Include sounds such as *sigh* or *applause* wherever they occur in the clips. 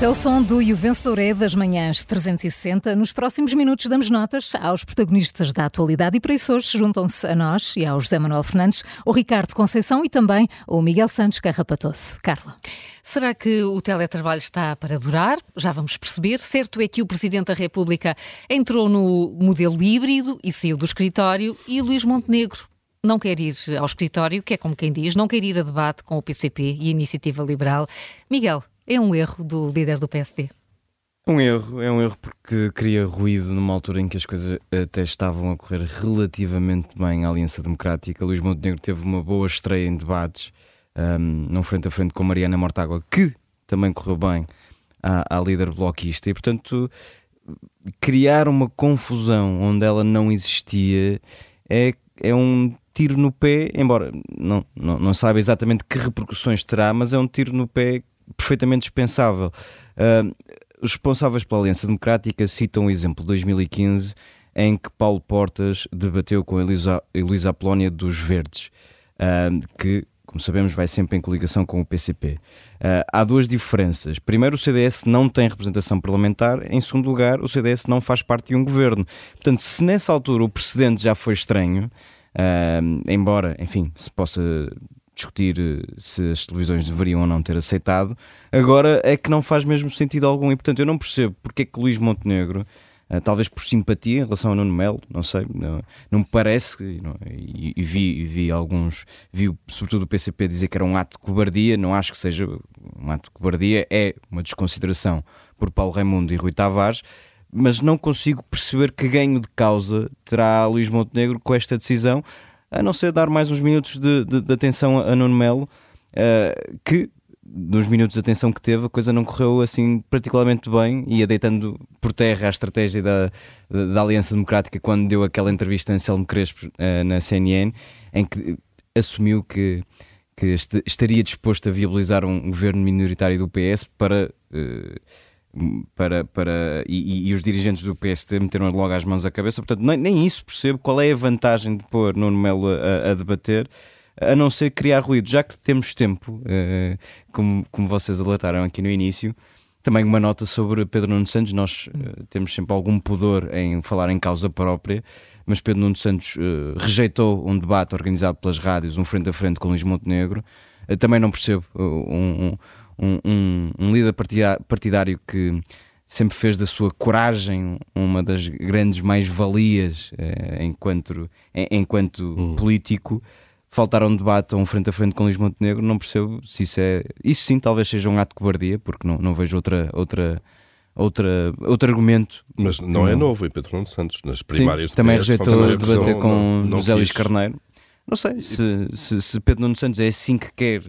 Este é o som do E o é das manhãs 360. Nos próximos minutos damos notas aos protagonistas da atualidade e por isso hoje juntam-se a nós e ao José Manuel Fernandes, o Ricardo Conceição e também o Miguel Santos Carrapatoso. Carla. Será que o teletrabalho está para durar? Já vamos perceber. Certo é que o Presidente da República entrou no modelo híbrido e saiu do escritório e Luís Montenegro não quer ir ao escritório, que é como quem diz, não quer ir a debate com o PCP e a Iniciativa Liberal. Miguel, é um erro do líder do PSD? Um erro, é um erro porque cria ruído numa altura em que as coisas até estavam a correr relativamente bem à Aliança Democrática. Luís Montenegro teve uma boa estreia em debates, um, num frente a frente com Mariana Mortágua, que também correu bem à, à líder bloquista, e portanto criar uma confusão onde ela não existia é, é um tiro no pé, embora não, não, não saiba exatamente que repercussões terá, mas é um tiro no pé perfeitamente dispensável. Uh, os responsáveis pela Aliança Democrática citam o exemplo de 2015 em que Paulo Portas debateu com Elisa, Elisa Apolónia dos Verdes, uh, que, como sabemos, vai sempre em coligação com o PCP. Uh, há duas diferenças. Primeiro, o CDS não tem representação parlamentar. Em segundo lugar, o CDS não faz parte de um governo. Portanto, se nessa altura o precedente já foi estranho, Uh, embora, enfim, se possa discutir eh, se as televisões deveriam ou não ter aceitado, agora é que não faz mesmo sentido algum. E portanto eu não percebo porque é que Luís Montenegro, uh, talvez por simpatia em relação a Nuno Melo, não sei, não, não me parece, não, e, e, vi, vi alguns, vi sobretudo o PCP dizer que era um ato de cobardia, não acho que seja um ato de cobardia, é uma desconsideração por Paulo Raimundo e Rui Tavares mas não consigo perceber que ganho de causa terá Luís Montenegro com esta decisão, a não ser dar mais uns minutos de, de, de atenção a Nuno Melo, uh, que nos minutos de atenção que teve, a coisa não correu assim particularmente bem, ia deitando por terra a estratégia da, da, Aliança Democrática quando deu aquela entrevista a Anselmo Crespo uh, na CNN, em que assumiu que, que este, estaria disposto a viabilizar um governo minoritário do PS para. Uh, para, para e, e, os dirigentes do PST meteram logo as mãos à cabeça, portanto nem, nem isso percebo qual é a vantagem de pôr Nuno Melo a, a debater a não ser criar ruído, já que temos tempo, uh, como, como vocês alertaram aqui no início, também uma nota sobre Pedro Nuno Santos, nós uh, temos sempre algum pudor em falar em causa própria, mas Pedro Nuno Santos uh, rejeitou um debate organizado pelas rádios, um frente a frente com Luís Montenegro, também não percebo um, um um, um, um líder partidário que sempre fez da sua coragem uma das grandes mais-valias eh, enquanto, enquanto hum. político. Faltar a um debate ou um frente a frente com Luís Montenegro, não percebo se isso é. Isso sim, talvez seja um ato de cobardia, porque não, não vejo outra, outra, outra, outro argumento. Mas não é novo, e Pedro Nuno Santos, nas primárias sim, também rejeitou debater com não, não José Luís Carneiro. Não sei se, se, se Pedro Nuno Santos é assim que quer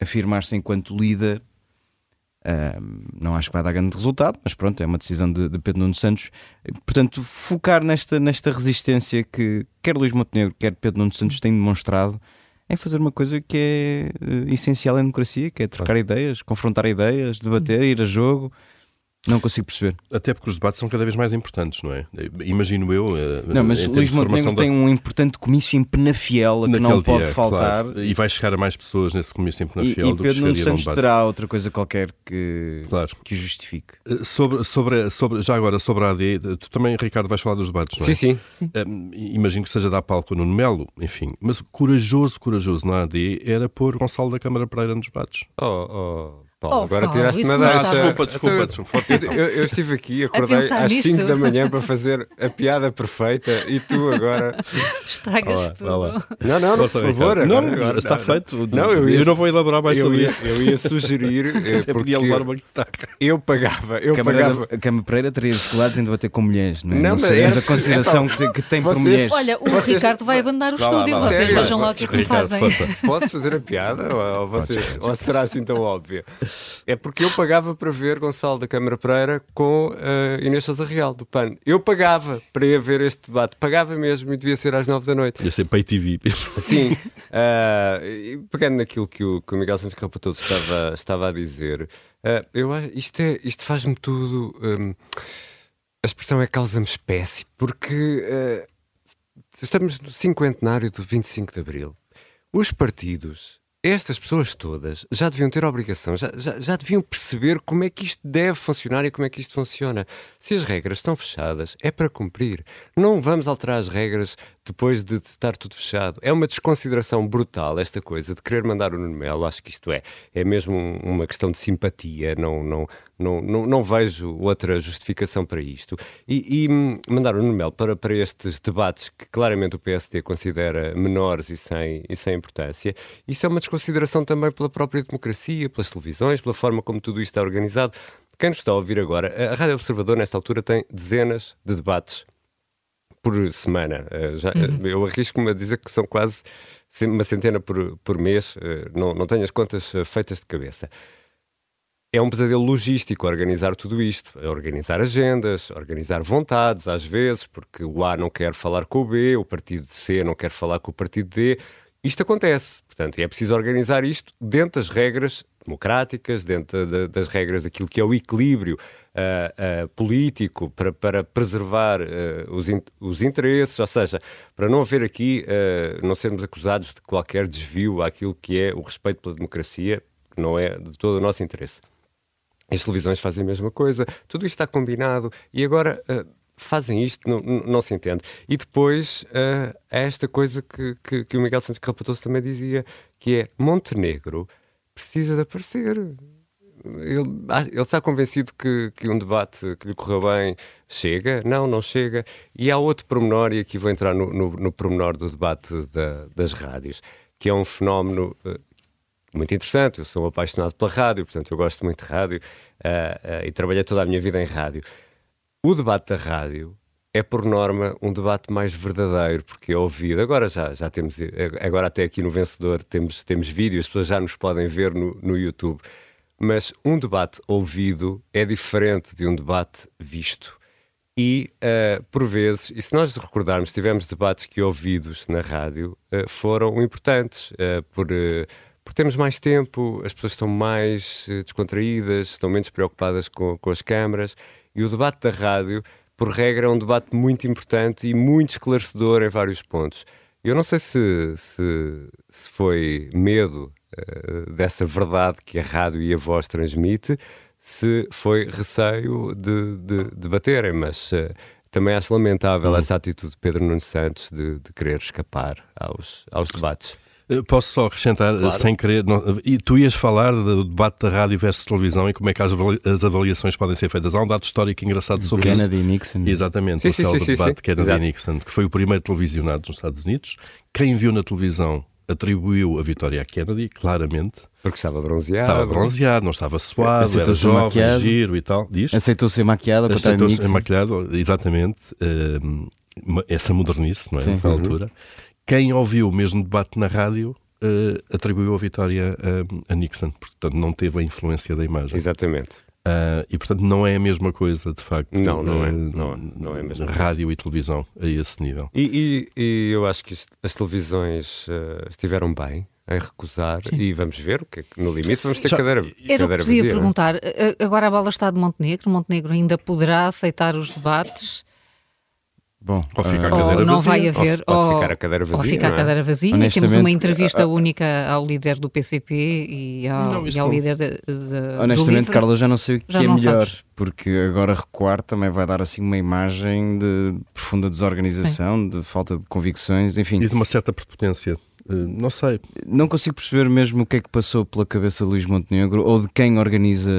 afirmar-se enquanto líder. Um, não acho que vai dar grande resultado, mas pronto, é uma decisão de, de, Pedro Nuno Santos. Portanto, focar nesta, nesta resistência que quer Luís Montenegro, quer Pedro Nuno Santos têm demonstrado em fazer uma coisa que é uh, essencial em democracia, que é trocar ideias, confrontar ideias, debater, ir a jogo. Não consigo perceber. Até porque os debates são cada vez mais importantes, não é? Imagino eu. Eh, não, mas Luís Montenegro da... tem um importante comício em Penafiel que não pode dia, faltar. Claro. E vai chegar a mais pessoas nesse comício em Penafiel e, e do Pedro que Pedro Santos terá outra coisa qualquer que, claro. que o justifique. Eh, sobre, sobre, sobre, já agora, sobre a AD, tu também, Ricardo, vais falar dos debates, não é? Sim, sim. Um, imagino que seja dar palco no Melo, enfim. Mas corajoso, corajoso na AD era pôr Gonçalo da Câmara Pereira nos debates. Oh, oh. Paulo, oh, agora tiraste uma data. Desculpa, desculpa, desculpa. Eu, eu, eu, estive aqui, acordei às 5 da manhã para fazer a piada perfeita e tu agora. *laughs* Estragas tudo. Não, não, não, por favor. Não, agora, está não, feito. Não, eu, ia, eu, não vou elaborar mais sobre isto. Eu ia sugerir. *laughs* Eh, porque podia levar uma guitarra. Eu pagava. Eu Câmara pagava. A Câmara Pereira teria dificuldades em debater com mulheres, não é? Não, mas é a consideração que, que tem por mulheres. Olha, o vocês... Ricardo vai abandonar o estúdio. Vocês vejam lá o que é que fazem. Posso fazer a piada? Ou será assim tão óbvia? É porque eu pagava para ver Gonçalo da Câmara Pereira com uh, Inês Sousa Real, do PAN. Eu pagava para ir ver este debate, pagava mesmo e devia ser às nove da noite. Ia ser pay TV. Sim. Uh, pegando naquilo que o, que o Miguel Santos Capatoso estava, estava a dizer, uh, eu acho, isto, é, isto faz-me tudo. Um, a expressão é causa-me espécie, porque uh, estamos no cinquentenário do 25 de Abril. Os partidos estas pessoas todas já deviam ter obrigação, já, já, já, deviam perceber como é que isto deve funcionar e como é que isto funciona. Se as regras estão fechadas, é para cumprir. Não vamos alterar as regras depois de estar tudo fechado. É uma desconsideração brutal esta coisa de querer mandar o Nuno Melo. Acho que isto é, é mesmo uma questão de simpatia. Não, não, não, não, não vejo outra justificação para isto. E, e mandar o Nuno Melo para, para estes debates que claramente o PSD considera menores e sem, e sem importância, isso é uma desconsideração também pela própria democracia, pelas televisões, pela forma como tudo isto está organizado. Quem nos está a ouvir agora, a Rádio Observador, nesta altura, tem dezenas de debates por semana. Uh, já, uhum. Eu arrisco-me a dizer que são quase uma centena por, por mês, uh, não, não tenho as contas feitas de cabeça. É um pesadelo logístico organizar tudo isto, organizar agendas, organizar vontades, às vezes, porque o A não quer falar com o B, o partido C não quer falar com o partido D. Isto acontece, portanto, é preciso organizar isto dentro das regras democráticas, dentro de, das regras daquilo que é o equilíbrio uh, uh, político para, para preservar uh, os, in, os interesses, ou seja, para não haver aqui, não sermos acusados de qualquer desvio àquilo que é o respeito pela democracia, que não é de todo o nosso interesse. As televisões fazem a mesma coisa, tudo isto está combinado e agora fazem isto, não, não, se entende. E depois uh, esta coisa que, que, que, o Miguel Santos Carrapatoso também dizia, que é Montenegro precisa de aparecer. Ele, ele está convencido que, que um debate que lhe correu bem chega? Não, não chega. E há outro pormenor, e aqui vou entrar no, no, no pormenor do debate da, das rádios, que é um fenómeno uh, muito interessante. Eu sou um apaixonado pela rádio, portanto, eu gosto muito de rádio uh, uh, e trabalhei toda a minha vida em rádio. O debate da rádio é por norma um debate mais verdadeiro, porque é ouvido. Agora já, já temos, agora até aqui no Vencedor temos, temos vídeos, as pessoas já nos podem ver no, no YouTube. Mas um debate ouvido é diferente de um debate visto. E, uh, por vezes, e se nós recordarmos, tivemos debates que ouvidos na rádio uh, foram importantes, uh, por, por mais tempo, as pessoas estão mais descontraídas, estão menos preocupadas com, com as câmaras, e o debate da rádio por regra, é um debate muito importante e muito esclarecedor em vários pontos. Eu não sei se, se, se foi medo dessa verdade que a rádio e a voz transmite, se foi receio de, de, de baterem, mas uh, também acho lamentável hum. essa atitude de Pedro Nunes Santos de, de querer escapar aos, aos debates. Eh, posso só acrescentar, claro. sem querer, não, e tu ias falar do debate da rádio versus televisão e como é que as, avaliações podem ser feitas. Há um dado histórico engraçado sobre Kennedy isso. Kennedy Nixon. Exatamente, sim, o sim, sim, debate Kennedy-Nixon, que foi o primeiro televisionado nos Estados Unidos. Quem viu na televisão atribuiu a vitória a Kennedy, claramente. Porque estava bronzeado. Estava bronzeado, não estava suado, Aceitou era jovem, maquiado. giro e tal. Diz? Aceitou ser maquiado. Aceitou ser maquiado, exatamente. Uh, essa modernice, não é? Sim. Na altura. Uhum. Quem ouviu o mesmo debate na rádio uh, atribuiu a vitória a, a, Nixon, portanto não teve a influência da imagem. Exatamente. Uh, e portanto não é a mesma coisa, de facto. Não, não é. Não, não é a mesma rádio coisa. e televisão a esse nível. E, e, e eu acho que as televisões uh, estiveram bem em recusar Sim. e vamos ver o que é que no limite vamos ter Já, cadeira Era o que queria é? perguntar. Agora a bola está de Montenegro. Montenegro ainda poderá aceitar os debates? Bom, ou fica a ah, cadeira não vazia. vai haver, ou, pode ficar a cadeira vazia. Ou fica a é? cadeira vazia. Temos uma entrevista única ao líder do PCP e ao, não, e ao líder de, de, Honestamente, Carla, já não sei o que já é melhor, sabes. porque agora recuar também vai dar assim uma imagem de profunda desorganização, Sim. de falta de convicções, enfim. E de uma certa prepotência. Eh, não sei. Não consigo perceber mesmo o que é que passou pela cabeça de Luís Montenegro ou de quem organiza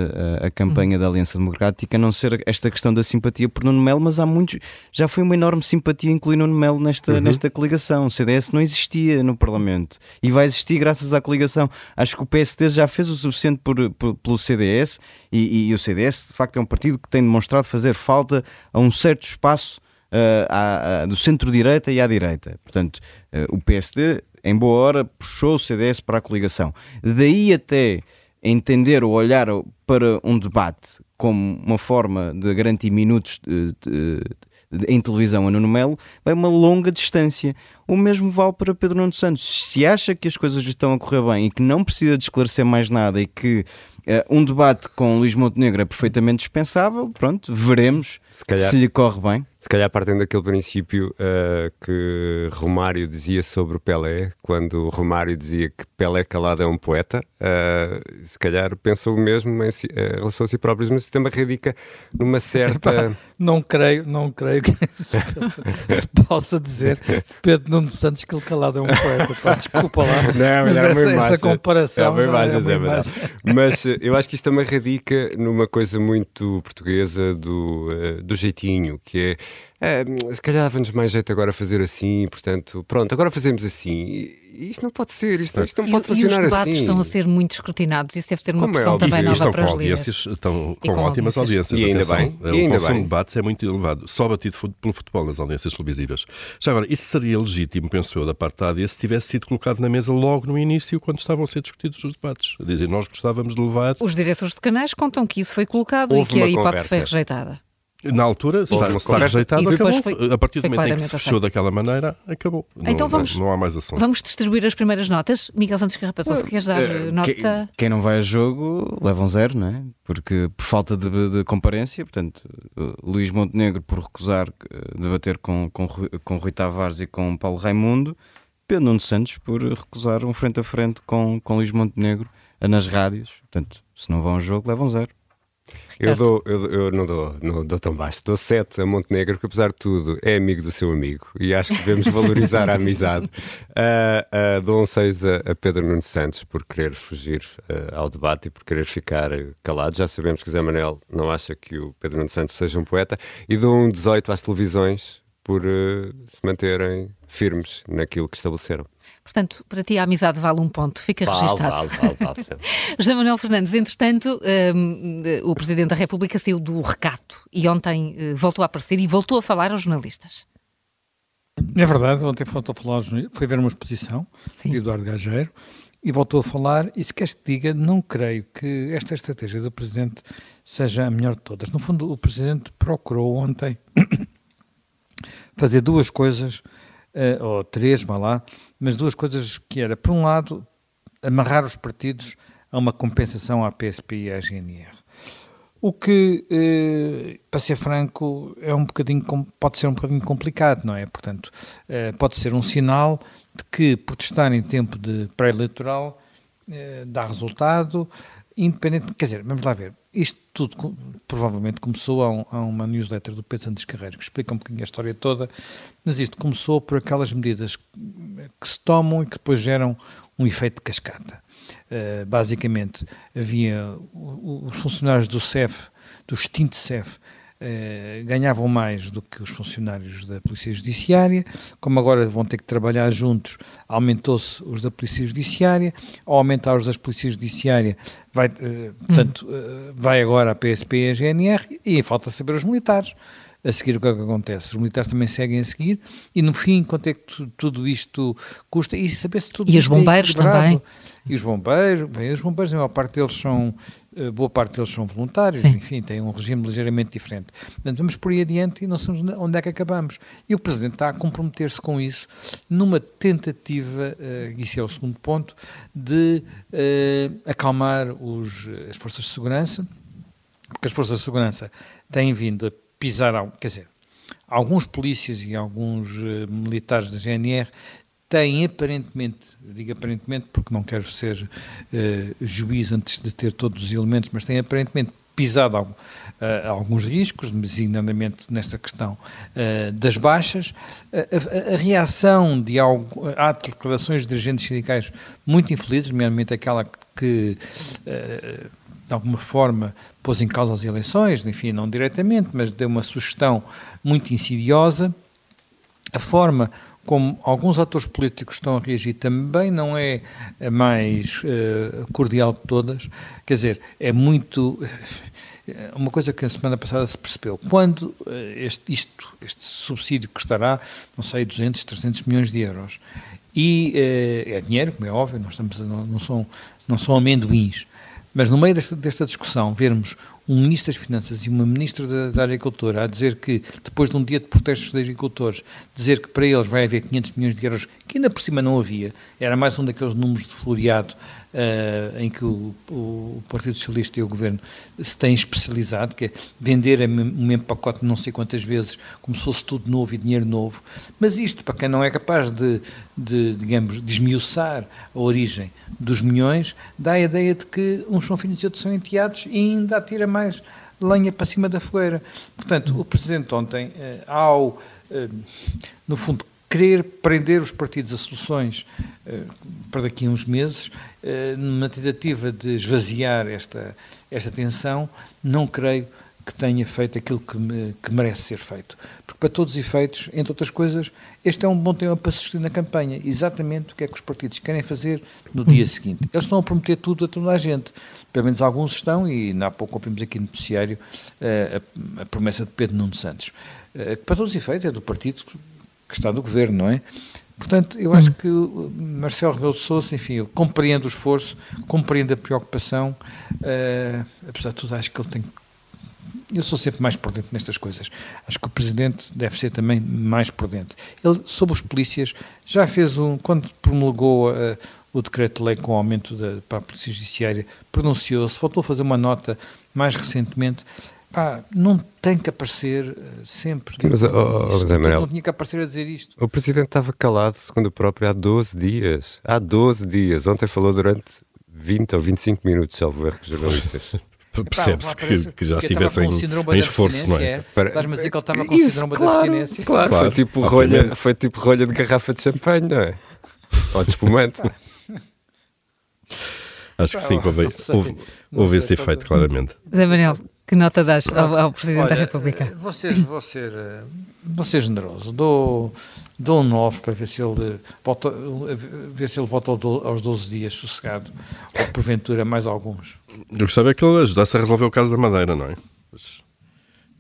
a, a campanha hum. da Aliança Democrática, a não ser esta questão da simpatia por Nuno Melo, mas há muitos. Já foi uma enorme simpatia incluir Nuno Melo nesta, uhum. nesta coligação. O CDS não existia no Parlamento e vai existir graças à coligação. Acho que o PSD já fez o suficiente por, por pelo CDS e, e o CDS, de facto, é um partido que tem demonstrado fazer falta a um certo espaço. Uh, à, à, do centro-direita e à direita. Portanto, uh, o PSD em boa hora, puxou o CDS para a coligação. Daí até entender ou olhar para um debate como uma forma de garantir minutos de, de, de, em televisão a Nuno Melo, vai uma longa distância. O mesmo vale para Pedro Nuno Santos. Se acha que as coisas estão a correr bem e que não precisa de esclarecer mais nada e que uh, um debate com Luís Montenegro é perfeitamente dispensável, pronto, veremos se, calhar, se lhe corre bem. Se calhar partem daquele princípio uh, que Romário dizia sobre o Pelé, quando Romário dizia que Pelé calado é um poeta, uh, se calhar pensam o mesmo em, si, em relação a si próprios, mas isso também radica numa certa. *laughs* não creio, não creio que se, *laughs* se possa dizer Pedro Nuno Santos que ele calado é um poeta. Pá, desculpa lá, *laughs* não, mas essa, essa, comparação. É imagem, é imagem. Mas eu acho que isto também radica numa coisa muito portuguesa do, uh, do jeitinho, que é, é se calhar dava-nos mais jeito agora fazer assim, portanto, pronto, agora fazemos assim isto não pode ser, isto, isto não e, pode funcionar assim. os debates assim. estão a ser muito escrutinados, isso deve ter uma Como é pressão é, também nova estão para com audiências, Estão com, com ótimas audiências, e ainda bem, e ainda o consumo bem. de debates é muito elevado, só batido pelo futebol nas audiências televisivas. Já agora, isso seria legítimo, penso eu, da parte da AD, se tivesse sido colocado na mesa logo no início, quando estavam a ser discutidos os debates. A dizer, nós gostávamos de levar... Os diretores de canais contam que isso foi colocado Houve e que a hipótese foi rejeitada. Na altura, está, está rejeitado, acabou. Foi, a partir do momento em que se fechou daquela maneira, acabou. Então não, vamos, não, há mais ação. Vamos distribuir as primeiras notas. Miguel Santos Carrapatoso, queres dar uh, nota? Quem, quem, não vai a jogo leva um zero, não é? Porque por falta de, de comparência, portanto, uh, Luís Montenegro por recusar uh, debater com, com, com Rui Tavares e com Paulo Raimundo, Pedro Nuno Santos por recusar um frente a frente com, com Luís Montenegro nas rádios. Portanto, se não vão a jogo, levam zero. Eu, dou, eu, eu, não, dou, não dou tão baixo. Dou 7 a Montenegro, que apesar de tudo é amigo do seu amigo e acho que devemos valorizar a amizade. Uh, *laughs* uh, dou um 6 a, a, Pedro Nunes Santos por querer fugir uh, ao debate e por querer ficar calado. Já sabemos que o Zé Manel não acha que o Pedro Nunes Santos seja um poeta. E dou um 18 às televisões por se manterem firmes naquilo que estabeleceram. Portanto, para ti a amizade vale um ponto, fica vale, registado. Vale, vale, vale. *laughs* José Manuel Fernandes, entretanto, um, o Presidente da República saiu do recato e ontem uh, voltou a aparecer e voltou a falar aos jornalistas. É verdade, ontem voltou a falar, foi ver uma exposição Sim. de Eduardo Gageiro e voltou a falar, e se queres te diga, não creio que esta estratégia do Presidente seja a melhor de todas. No fundo, o Presidente procurou ontem *coughs* fazer duas coisas uh, ou três, vá lá, mas duas coisas que era, por um lado, amarrar os partidos a uma compensação à PSP e à GNR. O que, eh, para ser franco, é um bocadinho, pode ser um bocadinho complicado, não é? Portanto, eh, pode ser um sinal de que protestar em tempo de pré-eleitoral eh, dá resultado, independente, quer dizer, vamos lá ver, isto tudo provavelmente começou a, um, a, uma newsletter do Pedro Santos Carreiro, que explica um bocadinho a história toda, mas isto começou por aquelas medidas que se tomam e que depois geram um efeito de cascata. Uh, basicamente, havia os funcionários do CEF, do extinto CEF, eh, ganhavam mais do que os funcionários da Polícia Judiciária, como agora vão ter que trabalhar juntos, aumentou-se os da Polícia Judiciária, ao aumentar os da Polícia Judiciária, vai, uh, portanto, uh, vai agora a PSP e a GNR, e falta saber os militares a seguir o que é que acontece. Os militares também seguem a seguir e no fim quanto é que tudo isto custa e saber se tudo E os é bombeiros é também. E os bombeiros, bem, os bombeiros, a maior parte deles são eh, boa parte deles são voluntários, Sim. enfim, têm um regime ligeiramente diferente. Portanto, vamos por aí adiante e não sabemos onde é que acabamos. E o Presidente está a comprometer-se com isso numa tentativa, uh, isso é o segundo ponto, de uh, acalmar os, as forças de segurança, porque as forças de segurança têm vindo a pisar, quer dizer, alguns polícias e alguns uh, militares da GNR têm aparentemente, digo aparentemente porque não quero ser uh, juiz antes de ter todos os elementos, mas têm aparentemente pisado uh, alguns riscos, designadamente nesta questão uh, das baixas. A, a, a, reação de algo, há declarações de dirigentes sindicais muito infelizes, nomeadamente aquela que de alguma forma pôs em causa as eleições, enfim, não diretamente, mas deu uma sugestão muito insidiosa. A forma como alguns atores políticos estão a reagir também não é mais uh, cordial de todas. Quer dizer, é muito. Eh, uma coisa que a semana passada se percebeu. Quando uh, este, isto, este subsídio custará, não sei, 200, 300 milhões de euros, e uh, é dinheiro, como é óbvio, nós estamos, não, não, são, não são amendoins, mas no meio desta, desta discussão, vermos um Ministro das Finanças e uma Ministra da, da, Agricultura a dizer que, depois de um dia de protestos de agricultores, dizer que para eles vai haver 500 milhões de euros, que ainda por cima não havia, era mais um daqueles números de floreado uh, em que o, o, Partido Socialista e o Governo se têm especializado, que é vender o mesmo pacote não sei quantas vezes, como se fosse tudo novo e dinheiro novo. Mas isto, para quem não é capaz de, de digamos, desmiuçar a origem dos milhões, dá a ideia de que uns são filhos e outros são enteados e ainda atira mais lenha para cima da fogueira. Portanto, o Presidente ontem, eh, ao, eh, no fundo, querer prender os partidos a soluções uh, para daqui a uns meses, uh, numa tentativa de esvaziar esta, esta tensão, não creio que tenha feito aquilo que, me, que, merece ser feito. Porque, para todos os efeitos, entre outras coisas, este é um bom tema para se na campanha. Exatamente o que é que os partidos querem fazer no dia seguinte. Eles estão a prometer tudo a toda a gente. Pelo menos alguns estão, e há pouco ouvimos aqui no noticiário uh, a, a, promessa de Pedro Nuno Santos. para todos os efeitos, é do partido que está no governo, não é? Portanto, eu acho que Marcelo Rebelo de Sousa, enfim, eu compreendo o esforço, compreendo a preocupação, uh, apesar de tudo, acho que ele tem. Eu sou sempre mais prudente nestas coisas. Acho que o Presidente deve ser também mais prudente. Ele, sobre os polícias, já fez um. Quando promulgou uh, o decreto-lei com o aumento da, para a Polícia Judiciária, pronunciou-se, voltou a fazer uma nota mais recentemente Pá, não tem que aparecer uh, sempre. Mas, oh, oh, José Manuel, não tinha que aparecer a dizer isto. O Presidente estava calado, segundo o próprio, há 12 dias. Há 12 dias. Ontem falou durante 20 ou 25 minutos, salvo erro, jornalistas. *laughs* Percebe-se que, que, já estivessem em, em esforço, não é? Estás-me a dizer que ele estava com Isso, síndrome claro, da abstinência? Claro, claro. Foi, tipo rolha, foi tipo rolha de garrafa de champanhe, não é? Ou de espumante. *laughs* Acho que sim, houve, houve, houve esse efeito, claramente. Zé Manuel, que nota das ao, ao, Presidente Olha, da República? Eh, vou ser, vou ser, eh, vou ser generoso. Dou, dou um 9 para ver se ele volta, ver se ele volta aos 12 dias sossegado, ou porventura mais alguns. Eu gostava é que ele ajudasse a resolver o caso da Madeira, não é? Mas,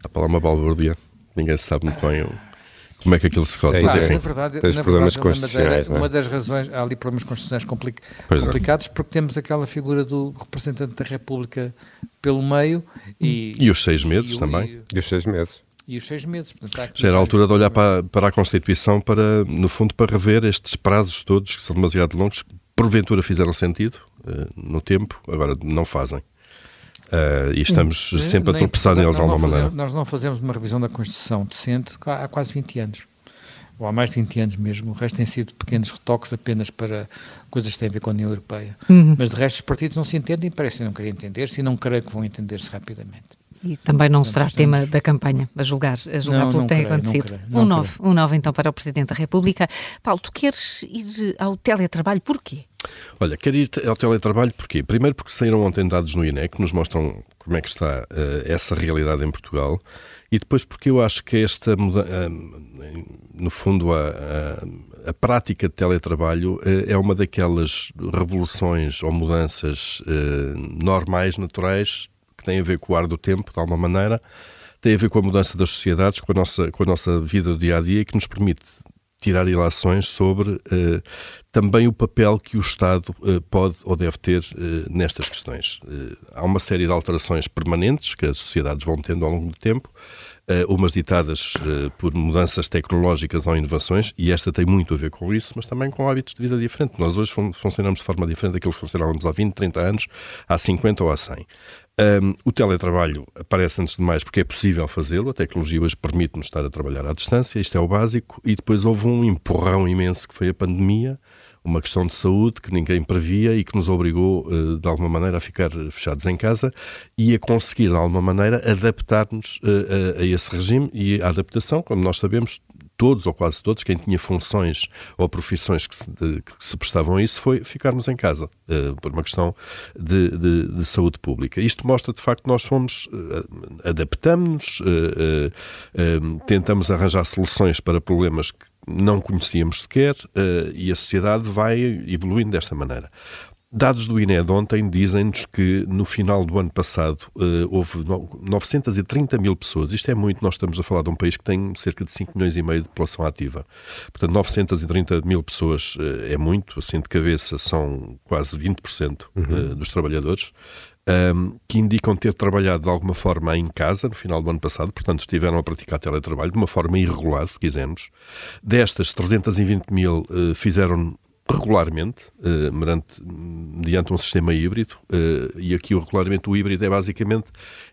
há para lá uma balbúrdia. Ninguém sabe muito bem como é que aquilo se resolve. É, na verdade, na problemas verdade, constitucionais. Madeira, é? Uma das razões, há ali problemas constitucionais complica, é. complicados, é. porque temos aquela figura do representante da República pelo meio e. E os seis meses e, também. E, e os seis meses. E os seis meses. Portanto, Já era a altura de olhar para, para a Constituição para, no fundo, para rever estes prazos todos que são demasiado longos, que porventura fizeram sentido uh, no tempo, agora não fazem. Uh, e estamos sempre a tropeçar neles de alguma maneira. Nós não fazemos uma revisão da Constituição decente há quase 20 anos ou há mais de 20 anos mesmo, o resto tem sido pequenos retoques apenas para coisas que têm a ver com a União Europeia. Uhum. Mas de resto os partidos não se entendem e parecem não querer entender-se e não creio que vão entender-se rapidamente. E também não será estamos... tema da campanha, a julgar, a julgar não, pelo que tem creio, acontecido. Creio, um 9, um 9 então para o Presidente da República. Paulo, tu queres ir ao teletrabalho, porquê? Olha, quero ir ao teletrabalho porquê? Primeiro porque saíram ontem dados no INE que nos mostram como é que está uh, essa realidade em Portugal e depois porque eu acho que esta uh, no fundo, a, a, a, prática de teletrabalho uh, é uma daquelas revoluções ou mudanças normais, naturais, que têm a ver com o ar do tempo, de alguma maneira, tem a ver com a mudança das sociedades, com a nossa, com a nossa vida do dia a dia que nos permite tirar ilações sobre uh, também o papel que o Estado uh, pode ou deve ter uh, nestas questões. há uma série de alterações permanentes que as sociedades vão tendo ao longo do tempo, umas ditadas por mudanças tecnológicas ou inovações, e esta tem muito a ver com isso, mas também com hábitos de vida diferentes. Nós hoje fun funcionamos de forma diferente daquilo que funcionávamos há 20, 30 anos, há 50 ou há 100. Um, o teletrabalho aparece antes de mais porque é possível fazê-lo, a tecnologia hoje permite-nos estar a trabalhar à distância, isto é o básico, e depois houve um empurrão imenso que foi a pandemia, uma questão de saúde que ninguém previa e que nos obrigou, uh, de alguma maneira, a ficar fechados em casa e a conseguir, de alguma maneira, adaptar-nos a, a, esse regime. E a adaptação, como nós sabemos, todos ou quase todos, quem tinha funções ou profissões que se, de, que se prestavam a isso, foi ficarmos em casa, uh, por uma questão de, de, de, saúde pública. Isto mostra, de facto, que nós fomos, uh, adaptamos-nos, uh, tentamos arranjar soluções para problemas que não conhecíamos sequer e a sociedade vai evoluindo desta maneira. Dados do INE de ontem dizem-nos que no final do ano passado uh, houve 930 mil pessoas. Isto é muito, nós estamos a falar de um país que tem cerca de 5 milhões e meio de população ativa. Portanto, 930 mil pessoas uh, é muito, assim de cabeça são quase 20% uh, uhum. dos trabalhadores. um, que indicam ter trabalhado de alguma forma em casa no final do ano passado, portanto estiveram a praticar teletrabalho de uma forma irregular, se quisermos. Destas, 320 mil uh, fizeram regularmente, uh, mediante, mediante um sistema híbrido, uh, e aqui regularmente o híbrido é basicamente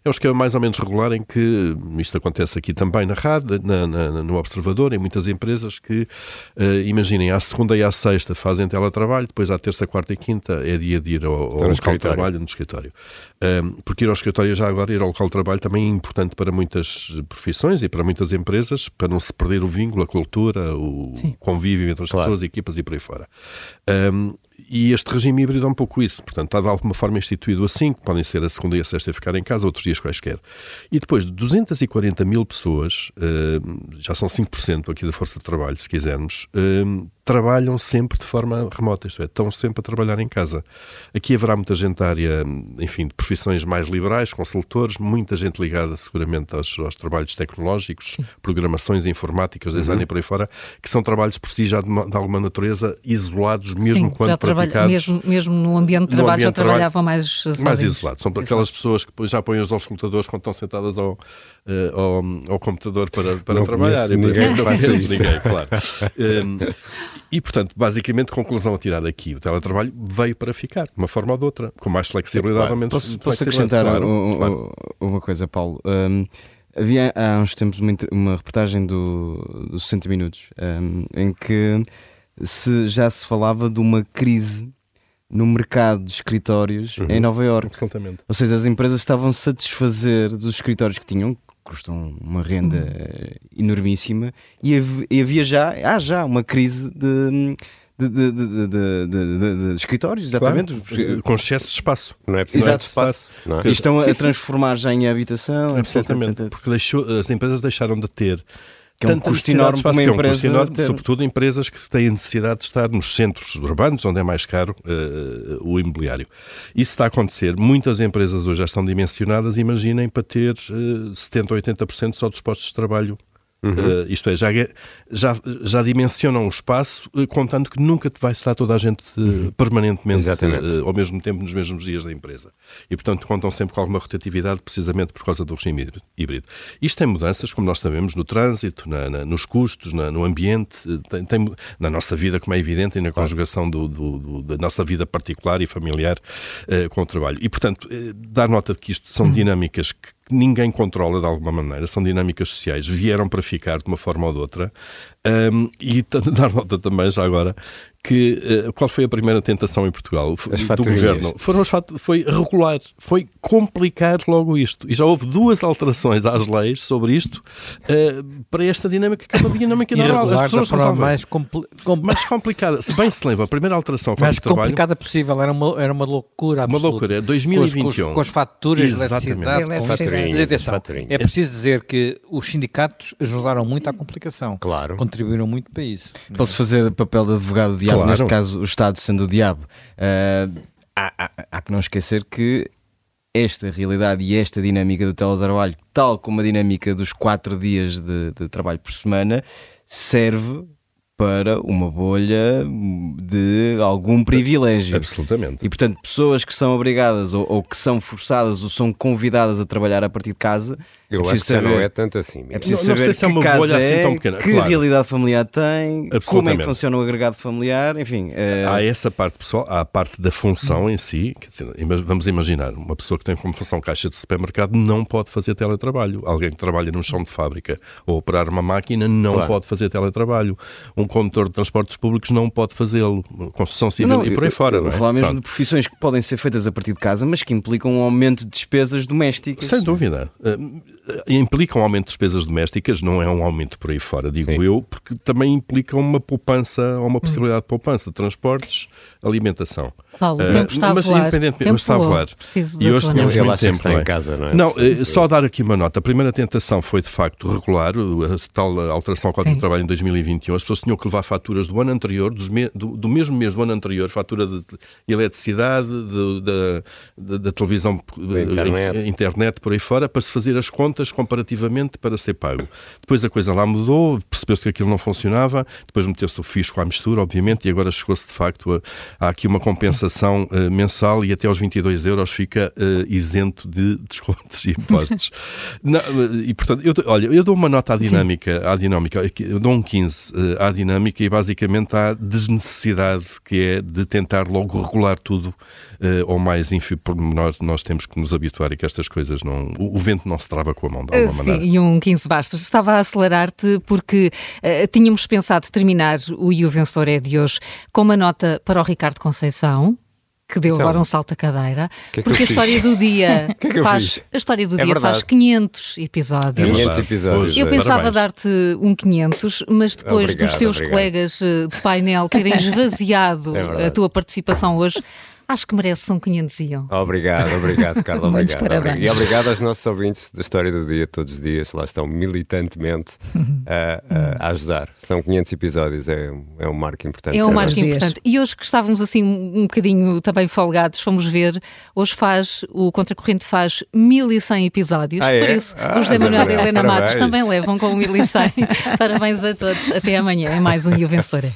é um esquema mais ou menos regular em que isto acontece aqui também na rádio, na, na, no Observador, em muitas empresas que, uh, imaginem, à segunda e à sexta fazem teletrabalho, depois à terça, quarta e quinta é dia de ir ao, ao local de trabalho, no escritório. porque ir ao escritório já agora, ir ao local de trabalho também é importante para muitas profissões e para muitas empresas, para não se perder o vínculo, a cultura, o Sim. convívio entre as claro. pessoas, equipas e por aí fora. Um, e este regime híbrido é um pouco isso. Portanto, está de alguma forma instituído assim, que podem ser a segunda e a sexta a ficar em casa, outros dias quaisquer. E depois de 240 mil pessoas, uh, já são 5% aqui da força de trabalho, se quisermos, uh, trabalham sempre de forma remota, isto é, estão sempre a trabalhar em casa. Aqui haverá muita gente da área, enfim, de profissões mais liberais, consultores, muita gente ligada seguramente aos, aos trabalhos tecnológicos, Sim. programações informáticas, design uhum. e por aí fora, que são trabalhos por si já de, de alguma natureza isolados, mesmo Sim, quando praticados. Mesmo, mesmo no ambiente de trabalho já trabalhavam mais sozinhos. Mais isolados. São aquelas pessoas que já põem os auscultadores quando estão sentadas ao, ao, ao, computador para, para trabalhar. Ninguém, não conhece ninguém, claro. Um, E, portanto, basicamente, conclusão a tirar daqui. O teletrabalho veio para ficar, de uma forma ou de outra, com mais flexibilidade claro. ou menos Posso, posso acrescentar claro, um, claro. uma coisa, Paulo? Um, havia há uns tempos uma, uma reportagem do, do 60 Minutos um, em que se, já se falava de uma crise no mercado de escritórios uhum. em Nova Iorque. Absolutamente. Ou seja, as empresas estavam a satisfazer dos escritórios que tinham, custam uma renda uhum. enormíssima e havia já, há já uma crise de, de, de, de, de, escritórios, exatamente. Claro. Com excesso de espaço. Não é preciso Exato. espaço. Não é? E estão a, sim, transformar já em habitação, Absolutamente. Etc, etc. Porque deixou, as empresas deixaram de ter que é um custo enorme para uma empresa. É um enorme, ter... sobretudo empresas que têm necessidade de estar nos centros urbanos, onde é mais caro uh, o imobiliário. Isso está a acontecer. Muitas empresas hoje já estão dimensionadas, imaginem, para ter uh, 70% ou 80% só dos postos de trabalho Uhum. Uh, isto é, já, já, já dimensionam o espaço, uh, contando que nunca vai estar toda a gente uh, uhum. permanentemente ao mesmo tempo nos mesmos dias da empresa. E, portanto, contam sempre com alguma rotatividade, precisamente por causa do regime híbrido. Isto tem mudanças, como nós sabemos, no trânsito, na, na, nos custos, na, no ambiente, tem, tem, na nossa vida, como é evidente, e na conjugação do, do, do, da nossa vida particular e familiar com o trabalho. E, portanto, dá nota de que isto são uhum. dinâmicas que que ninguém controla de alguma maneira, são dinâmicas sociais, vieram para ficar de uma forma ou de outra. Um, e *laughs* dar nota também, já agora, que uh, qual foi a primeira tentação em Portugal do governo? Foram as foi regular, foi complicar logo isto. E já houve duas alterações às leis sobre isto uh, para esta dinâmica que é uma dinâmica *laughs* normal. As pessoas forma mais, compli com... mais complicada. Se bem se lembra, a primeira alteração mais complicada trabalho, possível, era uma, era uma loucura absoluta. Uma loucura, 2021. Com, com, com as faturas de eletricidade. Com... É preciso dizer que os sindicatos ajudaram muito à complicação. Claro. Contribuíram muito para isso. Posso fazer papel de advogado de diabo, claro. neste caso o Estado sendo o diabo. Uh, há, há, há que não esquecer que esta realidade e esta dinâmica do teletrabalho, tal como a dinâmica dos quatro dias de, de trabalho por semana, serve para uma bolha de algum privilégio. Absolutamente. E, portanto, pessoas que são obrigadas ou, ou, que são forçadas ou são convidadas a trabalhar a partir de casa. Eu acho que saber, já não é tanto assim. É preciso não, saber não se é uma bolha assim tão pequena. Que claro. realidade familiar tem, como é que funciona o agregado familiar, enfim. É... Há essa parte pessoal, há a parte da função em si. Dizer, vamos imaginar, uma pessoa que tem como função caixa de supermercado não pode fazer teletrabalho. Alguém que trabalha num chão de fábrica ou operar uma máquina não claro. pode fazer teletrabalho. Um condutor de transportes públicos não pode fazê-lo, construção civil não, e por aí fora. Vou é? falar mesmo Pronto. de profissões que podem ser feitas a partir de casa, mas que implicam um aumento de despesas domésticas. Sem dúvida. Uh, implica um aumento de despesas domésticas, não é um aumento por aí fora, digo Sim. eu, porque também implica uma poupança, ou uma possibilidade de poupança, de transportes, alimentação. Paulo, o tempo está a mas voar. independentemente, tempo está a voar. E hoje tínhamos muito tempo. Está em casa, não é? Não, eh, só dar aqui uma nota. A primeira tentação foi de facto regular, a tal alteração ao Código de Trabalho em 2021. As pessoas tinham que levar faturas do ano anterior, me, do, do, mesmo mês do ano anterior, fatura de eletricidade, da televisão, internet. internet, por aí fora, para se fazer as contas comparativamente para ser pago. Depois a coisa lá mudou, percebeu-se que aquilo não funcionava, depois meteu-se o fisco à mistura, obviamente, e agora chegou-se de facto a, a, aqui uma compensação uh, mensal e até aos 22 euros fica uh, isento de *laughs* descontos e impostos. não, e portanto, eu, olha, eu dou uma nota à dinâmica, à dinâmica eu dou um 15 uh, à dinâmica e basicamente à desnecessidade que é de tentar logo regular tudo ou mais pormenor, nós temos que nos habituar e que estas coisas não. O, o vento não se trava com a mão, de alguma sim, maneira. E um 15 bastos. Estava a acelerar-te porque tínhamos pensado terminar o E o Vencedor é de hoje com uma nota para o Ricardo Conceição que deu então, agora um salto à cadeira, que é que porque a história do dia *laughs* que é que faz a história do é dia faz 500 episódios. 500 episódios. Eu é. pensava dar-te um 500, mas depois obrigado, dos teus obrigado. colegas de painel terem *laughs* esvaziado é a tua participação hoje, Acho que merece um 500 e Obrigado, obrigado, Carla. *laughs* Muitos obrigado, parabéns. E obrigado aos nossos ouvintes da História do Dia, todos os dias, lá estão militantemente a, a, ajudar. São 500 episódios, é, é um marco importante. É um marco importante. E hoje que estávamos assim um, bocadinho também folgados, fomos ver, hoje faz, o Contracorrente faz 1100 episódios, ah, é? por isso ah, o José Manuel e Helena Matos também levam com 1100. *laughs* parabéns a todos, até amanhã, é mais um E o Vencedor